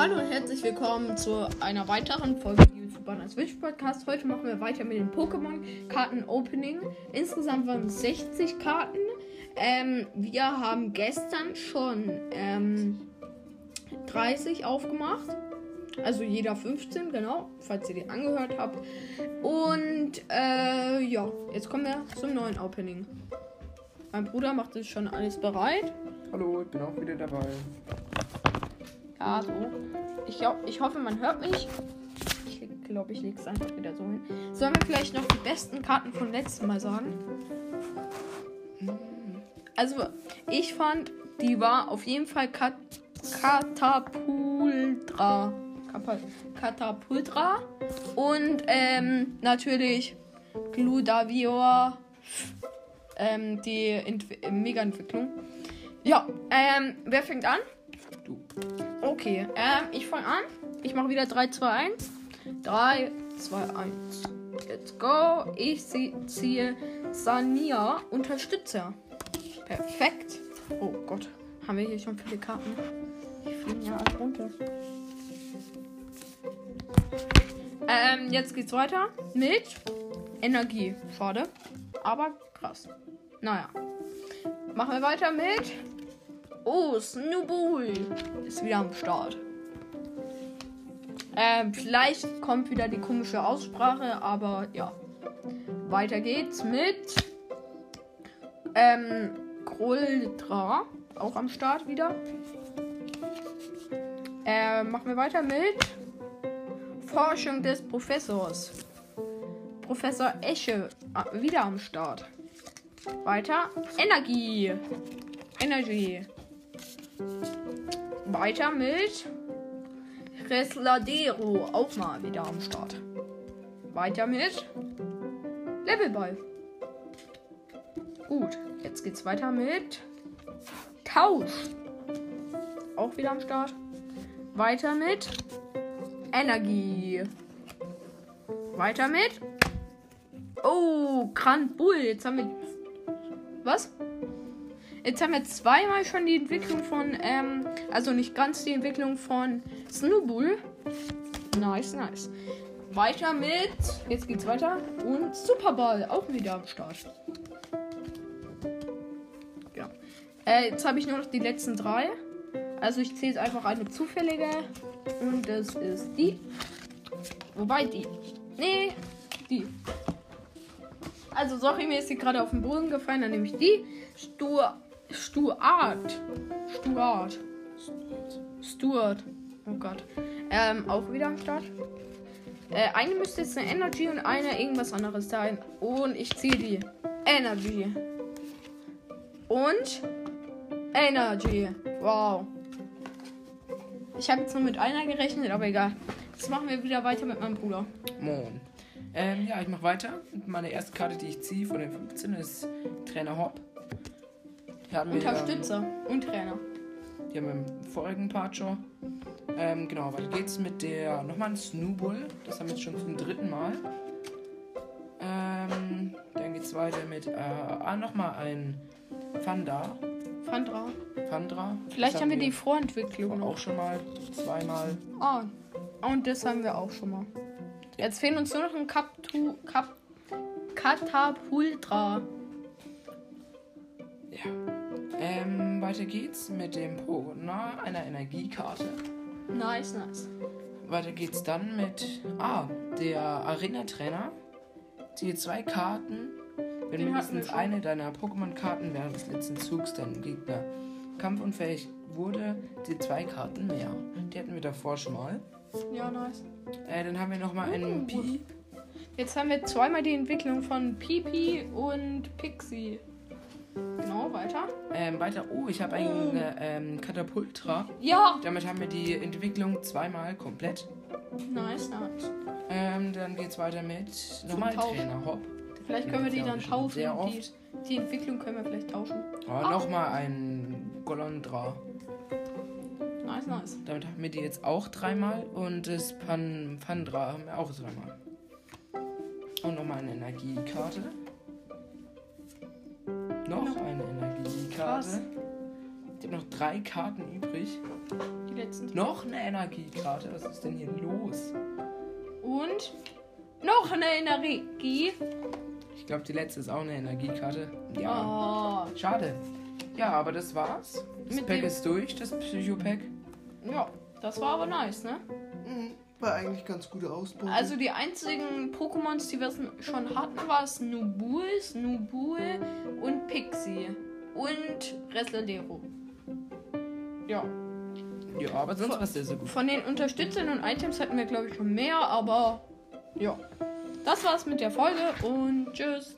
Hallo und herzlich willkommen zu einer weiteren Folge YouTube Banners Switch Podcast. Heute machen wir weiter mit dem Pokémon-Karten Opening. Insgesamt waren es 60 Karten. Ähm, wir haben gestern schon ähm, 30 aufgemacht. Also jeder 15, genau, falls ihr die angehört habt. Und äh, ja, jetzt kommen wir zum neuen Opening. Mein Bruder macht es schon alles bereit. Hallo, ich bin auch wieder dabei. Ja, so. Ich, ich hoffe, man hört mich. Ich glaube, ich lege es einfach wieder so hin. Sollen wir vielleicht noch die besten Karten von letztem Mal sagen? Also, ich fand, die war auf jeden Fall Kat Katapultra. Katapultra. Und ähm, natürlich Gludavior. Ähm, die Ent Mega-Entwicklung. Ja, ähm, wer fängt an? Du. Okay, ähm, ich fange an. Ich mache wieder 3, 2, 1. 3, 2, 1. Let's go. Ich zie- ziehe Sania Unterstützer. Perfekt. Oh Gott, haben wir hier schon viele Karten? Die fliegen ja alle runter. Ähm, jetzt geht's weiter mit Energie. Schade, aber krass. Naja. Machen wir weiter mit Oh, Snowball ist wieder am Start. Ähm, vielleicht kommt wieder die komische Aussprache, aber ja. Weiter geht's mit ähm, Groldra, auch am Start wieder. Ähm, machen wir weiter mit Forschung des Professors. Professor Esche, äh, wieder am Start. Weiter Energie. Energy. Weiter mit Resladero, auch mal wieder am Start. Weiter mit Levelball. Gut, jetzt geht's weiter mit Tausch. Auch wieder am Start. Weiter mit Energie. Weiter mit Oh, Grand Bull. Jetzt haben wir was? Jetzt haben wir zweimal schon die Entwicklung von, ähm, also nicht ganz die Entwicklung von Snowball. Nice, nice. Weiter mit, jetzt geht's weiter. Und Superball, auch wieder am Start. Ja. Äh, jetzt habe ich nur noch die letzten drei. Also ich zähle jetzt einfach eine zufällige. Und das ist die. Wobei die. Nee, die. Also sorry, mir ist sie gerade auf den Boden gefallen. Dann nehme ich die. Stur. Stuart. Stuart. Stuart. Oh Gott. Ähm, auch wieder am Start. Äh, eine müsste jetzt eine Energy und eine irgendwas anderes sein. Und ich ziehe die. Energy. Und Energy. Wow. Ich habe jetzt nur mit einer gerechnet, aber egal. Jetzt machen wir wieder weiter mit meinem Bruder. Moin. Ähm, ja, ich mache weiter. Meine erste Karte, die ich ziehe von den 15, ist Trainer Hopp. Die hatten wir, Unterstützer und Trainer. Ähm, die haben wir im vorigen Part schon. Ähm, genau, weiter geht's mit der nochmal ein Snowball. Das haben wir jetzt schon zum dritten Mal. Ähm, dann geht's weiter mit äh, ah, nochmal ein Fanda. Fandra. Fandra. Vielleicht haben wir die Vorentwicklung auch schon mal zweimal. Ah, und das haben wir auch schon mal. Jetzt fehlen uns nur noch ein Kaptu, Kap, Katapultra. Ja. Ähm, weiter geht's mit dem Pokémon, einer Energiekarte. Nice, nice. Weiter geht's dann mit, ah, der Arena-Trainer. Ziehe zwei Karten. Wenn Den mindestens eine deiner Pokémon-Karten während des letzten Zugs deinem Gegner kampfunfähig wurde, ziehe zwei Karten mehr. Die hatten wir davor schon mal. Ja, nice. Äh, dann haben wir nochmal Uh. einen Pi. Jetzt haben wir zweimal die Entwicklung von Pipi und Pixie. Weiter. Ähm, weiter, oh, ich habe einen äh, ähm, Katapultra. Ja! Damit haben wir die Entwicklung zweimal komplett. Nice, nice. Ähm, dann geht's weiter mit nochmal Tausch. Trainer Hopp. Vielleicht können wir die dann tauschen. sehr Die, die Entwicklung können wir vielleicht tauschen. Oh, Ah. nochmal ein Golondra. Nice, nice. Damit haben wir die jetzt auch dreimal und das Pan Pandra haben wir auch dreimal. Und nochmal eine Energiekarte. Noch Noch. eine Energiekarte. Krass. Ich habe noch drei Karten übrig. Die letzten. Noch eine Energiekarte. Was ist denn hier los? Und noch eine Energie. Ich glaube, die letzte ist auch eine Energiekarte. Ja. Oh. Schade. Ja, aber das war's. Das Mit Pack dem- ist durch, das Psycho-Pack. Ja, das war aber nice, ne? Mhm. War eigentlich ganz gute Ausbeute. Also die einzigen Pokémons, die wir schon hatten, war Snubul, Snubul und Pixie. Und Reslalero. Ja. Ja, aber sonst war es sehr, sehr gut. Von den Unterstützern und Items hatten wir, glaube ich, schon mehr, aber ja. Das war's mit der Folge und tschüss.